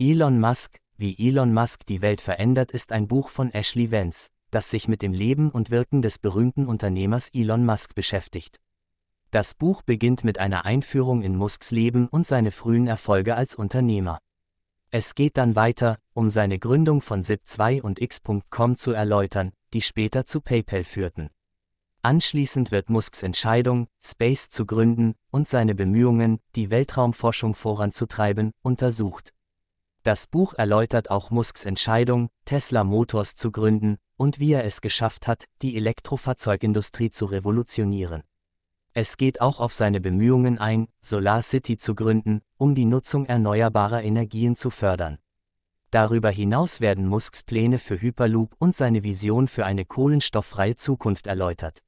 Elon Musk, wie Elon Musk die Welt verändert, ist ein Buch von Ashley Vance, das sich mit dem Leben und Wirken des berühmten Unternehmers Elon Musk beschäftigt. Das Buch beginnt mit einer Einführung in Musks Leben und seine frühen Erfolge als Unternehmer. Es geht dann weiter, um seine Gründung von Zip2 und X.com zu erläutern, die später zu PayPal führten. Anschließend wird Musks Entscheidung, Space zu gründen, und seine Bemühungen, die Weltraumforschung voranzutreiben, untersucht. Das Buch erläutert auch Musks Entscheidung, Tesla Motors zu gründen, und wie er es geschafft hat, die Elektrofahrzeugindustrie zu revolutionieren. Es geht auch auf seine Bemühungen ein, Solar City zu gründen, um die Nutzung erneuerbarer Energien zu fördern. Darüber hinaus werden Musks Pläne für Hyperloop und seine Vision für eine kohlenstofffreie Zukunft erläutert.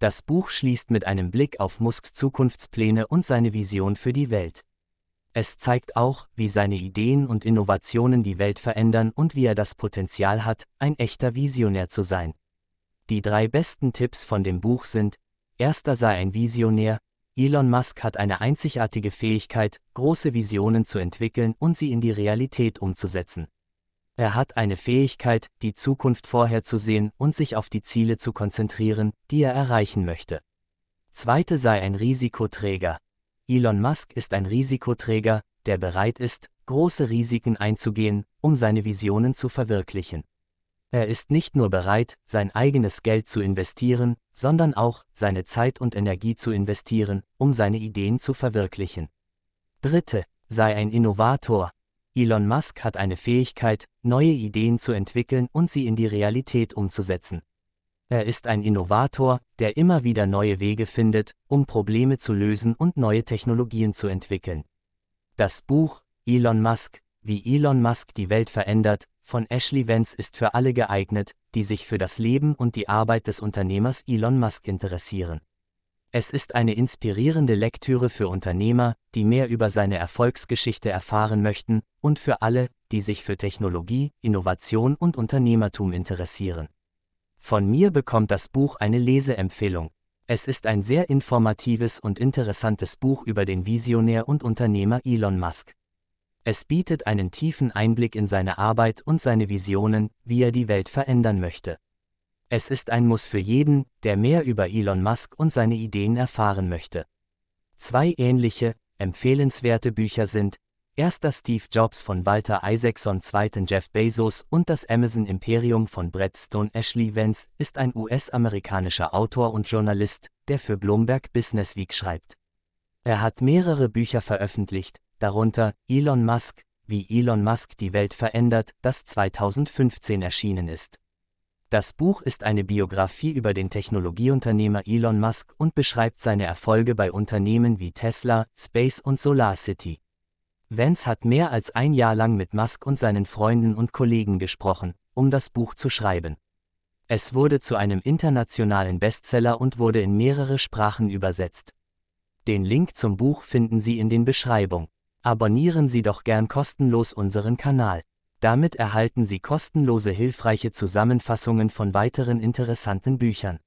Das Buch schließt mit einem Blick auf Musks Zukunftspläne und seine Vision für die Welt. Es zeigt auch, wie seine Ideen und Innovationen die Welt verändern und wie er das Potenzial hat, ein echter Visionär zu sein. Die drei besten Tipps von dem Buch sind, Erster sei ein Visionär, Elon Musk hat eine einzigartige Fähigkeit, große Visionen zu entwickeln und sie in die Realität umzusetzen. Er hat eine Fähigkeit, die Zukunft vorherzusehen und sich auf die Ziele zu konzentrieren, die er erreichen möchte. Zweite sei ein Risikoträger. Elon Musk ist ein Risikoträger, der bereit ist, große Risiken einzugehen, um seine Visionen zu verwirklichen. Er ist nicht nur bereit, sein eigenes Geld zu investieren, sondern auch seine Zeit und Energie zu investieren, um seine Ideen zu verwirklichen. Dritte, sei ein Innovator. Elon Musk hat eine Fähigkeit, neue Ideen zu entwickeln und sie in die Realität umzusetzen. Er ist ein Innovator, der immer wieder neue Wege findet, um Probleme zu lösen und neue Technologien zu entwickeln. Das Buch Elon Musk, wie Elon Musk die Welt verändert, von Ashley Vance ist für alle geeignet, die sich für das Leben und die Arbeit des Unternehmers Elon Musk interessieren. Es ist eine inspirierende Lektüre für Unternehmer, die mehr über seine Erfolgsgeschichte erfahren möchten, und für alle, die sich für Technologie, Innovation und Unternehmertum interessieren. Von mir bekommt das Buch eine Leseempfehlung. Es ist ein sehr informatives und interessantes Buch über den Visionär und Unternehmer Elon Musk. Es bietet einen tiefen Einblick in seine Arbeit und seine Visionen, wie er die Welt verändern möchte. Es ist ein Muss für jeden, der mehr über Elon Musk und seine Ideen erfahren möchte. Zwei ähnliche, empfehlenswerte Bücher sind Erster Steve Jobs von Walter Isaacson, zweiten Jeff Bezos und das Amazon Imperium von Brett Stone. Ashley Vance ist ein US-amerikanischer Autor und Journalist, der für Bloomberg Businessweek schreibt. Er hat mehrere Bücher veröffentlicht, darunter Elon Musk, wie Elon Musk die Welt verändert, das 2015 erschienen ist. Das Buch ist eine Biografie über den Technologieunternehmer Elon Musk und beschreibt seine Erfolge bei Unternehmen wie Tesla, Space und SolarCity. Vance hat mehr als ein Jahr lang mit Musk und seinen Freunden und Kollegen gesprochen, um das Buch zu schreiben. Es wurde zu einem internationalen Bestseller und wurde in mehrere Sprachen übersetzt. Den Link zum Buch finden Sie in den Beschreibung. Abonnieren Sie doch gern kostenlos unseren Kanal. Damit erhalten Sie kostenlose hilfreiche Zusammenfassungen von weiteren interessanten Büchern.